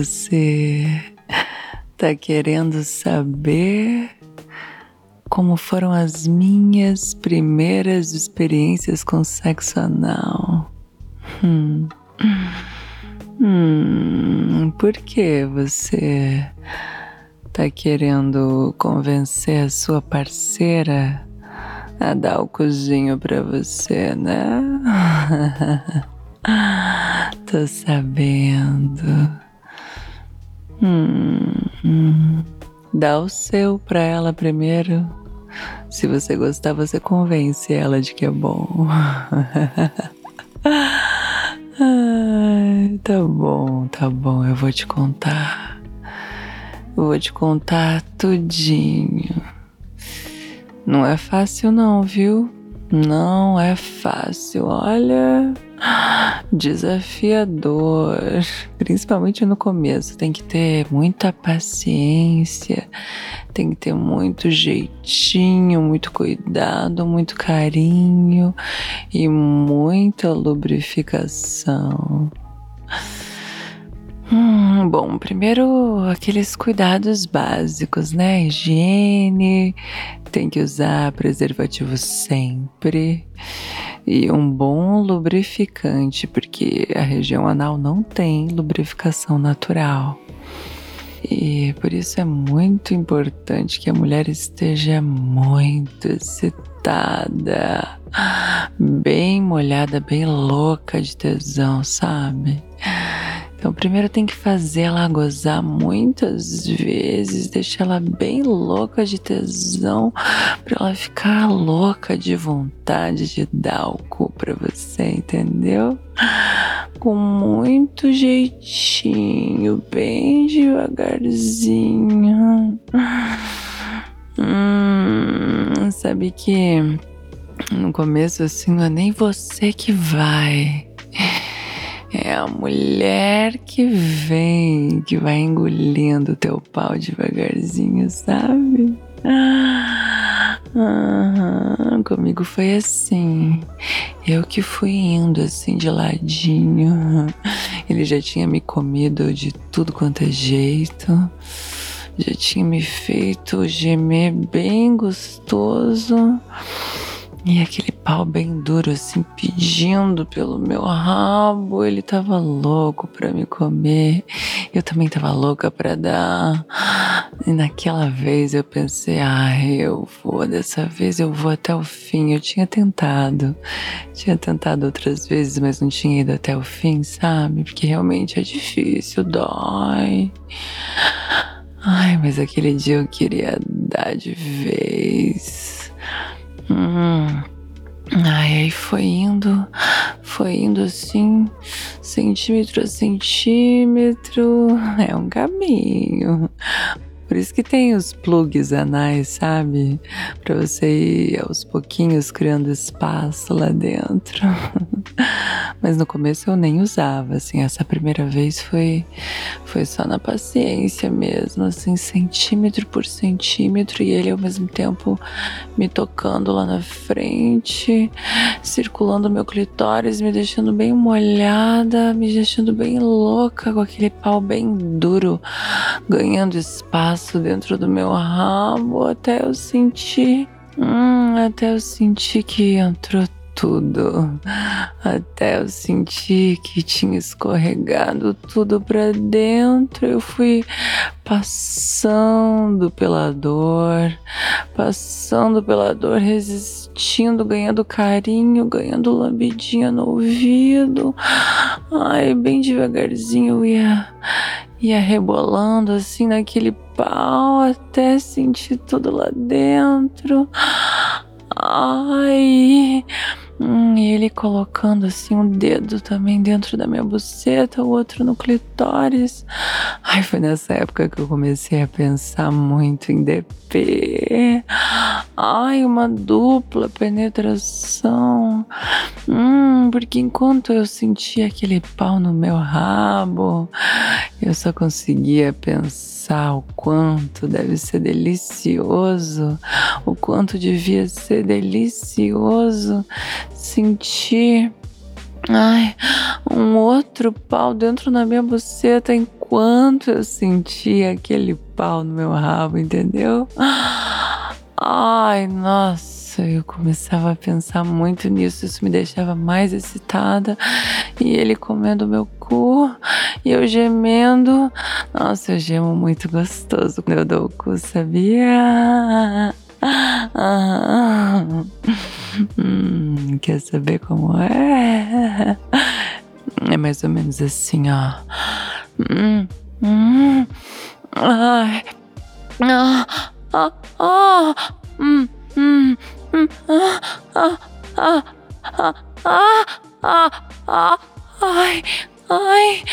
Você tá querendo saber como foram as minhas primeiras experiências com sexo anal? Hum. Hum, por que você tá querendo convencer a sua parceira a dar o cozinho pra você, né? Tô sabendo. Hum. Dá o seu pra ela primeiro. Se você gostar, você convence ela de que é bom. Ai, tá bom, tá bom, eu vou te contar. Eu vou te contar tudinho. Não é fácil não, viu? Não é fácil. Olha, desafiador, principalmente no começo. Tem que ter muita paciência, tem que ter muito jeitinho, muito cuidado, muito carinho e muita lubrificação. Hum, bom, primeiro aqueles cuidados básicos, né? Higiene, tem que usar preservativo sempre e um bom lubrificante, porque a região anal não tem lubrificação natural. E por isso é muito importante que a mulher esteja muito excitada, bem molhada, bem louca de tesão, sabe? Então, primeiro tem que fazer ela gozar muitas vezes, deixar ela bem louca de tesão, para ela ficar louca de vontade de dar o cu pra você, entendeu? Com muito jeitinho, bem devagarzinho. Hum, sabe que no começo assim não é nem você que vai é a mulher que vem, que vai engolindo o teu pau devagarzinho, sabe? Ah, comigo foi assim. Eu que fui indo assim de ladinho. Ele já tinha me comido de tudo quanto é jeito. Já tinha me feito gemer bem gostoso. E aquele pau bem duro, assim, pedindo pelo meu rabo. Ele tava louco pra me comer. Eu também tava louca pra dar. E naquela vez eu pensei, ah, eu vou, dessa vez eu vou até o fim. Eu tinha tentado. Tinha tentado outras vezes, mas não tinha ido até o fim, sabe? Porque realmente é difícil, dói. Ai, mas aquele dia eu queria dar de vez. Hum. Ai, aí foi indo, foi indo assim, centímetro a centímetro. É um caminho. Por isso que tem os plugs anais, sabe? Para você ir aos pouquinhos criando espaço lá dentro. Mas no começo eu nem usava, assim, essa primeira vez foi foi só na paciência mesmo, assim, centímetro por centímetro e ele ao mesmo tempo me tocando lá na frente, circulando meu clitóris, me deixando bem molhada, me deixando bem louca com aquele pau bem duro, ganhando espaço espaço dentro do meu rabo até eu sentir. Hum, até eu sentir que entrou tudo. Até eu sentir que tinha escorregado tudo para dentro. Eu fui passando pela dor, passando pela dor, resistindo, ganhando carinho, ganhando lambidinha no ouvido. Ai, bem devagarzinho eu ia ia rebolando assim naquele pau até sentir tudo lá dentro. Ai, Hum, e ele colocando assim um dedo também dentro da minha buceta, o outro no clitóris. Ai, foi nessa época que eu comecei a pensar muito em DP. Ai, uma dupla penetração. Hum, porque enquanto eu sentia aquele pau no meu rabo, eu só conseguia pensar o quanto deve ser delicioso, o quanto devia ser delicioso sentir ai, um outro pau dentro da minha buceta enquanto eu sentia aquele pau no meu rabo, entendeu? Ai, nossa, eu começava a pensar muito nisso, isso me deixava mais excitada. E ele comendo meu cu e eu gemendo. Nossa, eu gemo muito gostoso quando eu dou o cu, sabia? hum, quer saber como é? É mais ou menos assim, ó. Hum, hum, ai, ah, ah, ah, hum, hum, hum, ah, ah, ah, ah, ah, ah, ah, ai, ai,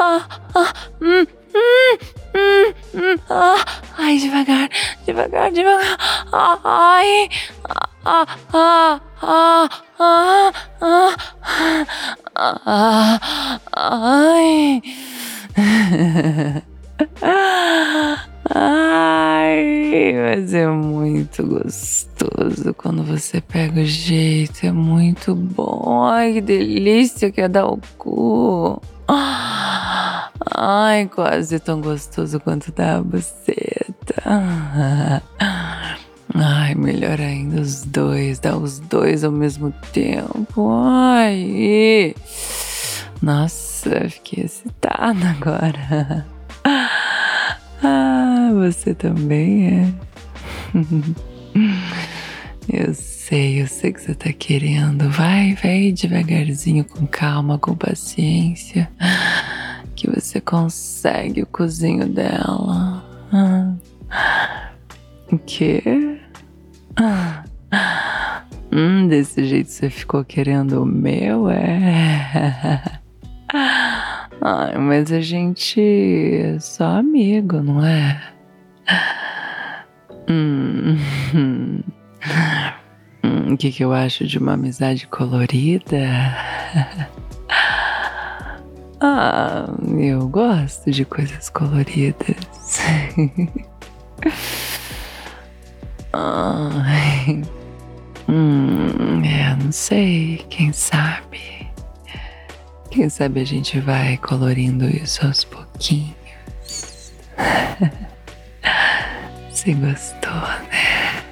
ah, ah, hum, hum, hum, hum, ah, ai, devagar, devagar, devagar, ai, ah, ah, ah, ah, ah, ah, ai. Ai, mas é muito gostoso quando você pega o jeito, é muito bom. Ai, que delícia que é dar o cu. Ai, quase tão gostoso quanto dar a buceta. Ai, melhor ainda os dois, dar os dois ao mesmo tempo. Ai, nossa, fiquei excitada agora. Ah, você também é. Eu sei, eu sei que você tá querendo. Vai, vai devagarzinho, com calma, com paciência. Que você consegue o cozinho dela. O quê? Hum, desse jeito você ficou querendo o meu, é? Ai, mas a gente é só amigo, não é? Hum. hum. O que, que eu acho de uma amizade colorida? Ah, eu gosto de coisas coloridas. Ai. Hum, é, não sei, quem sabe. Quem sabe a gente vai colorindo isso aos pouquinhos. Você gostou, né?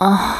Ah.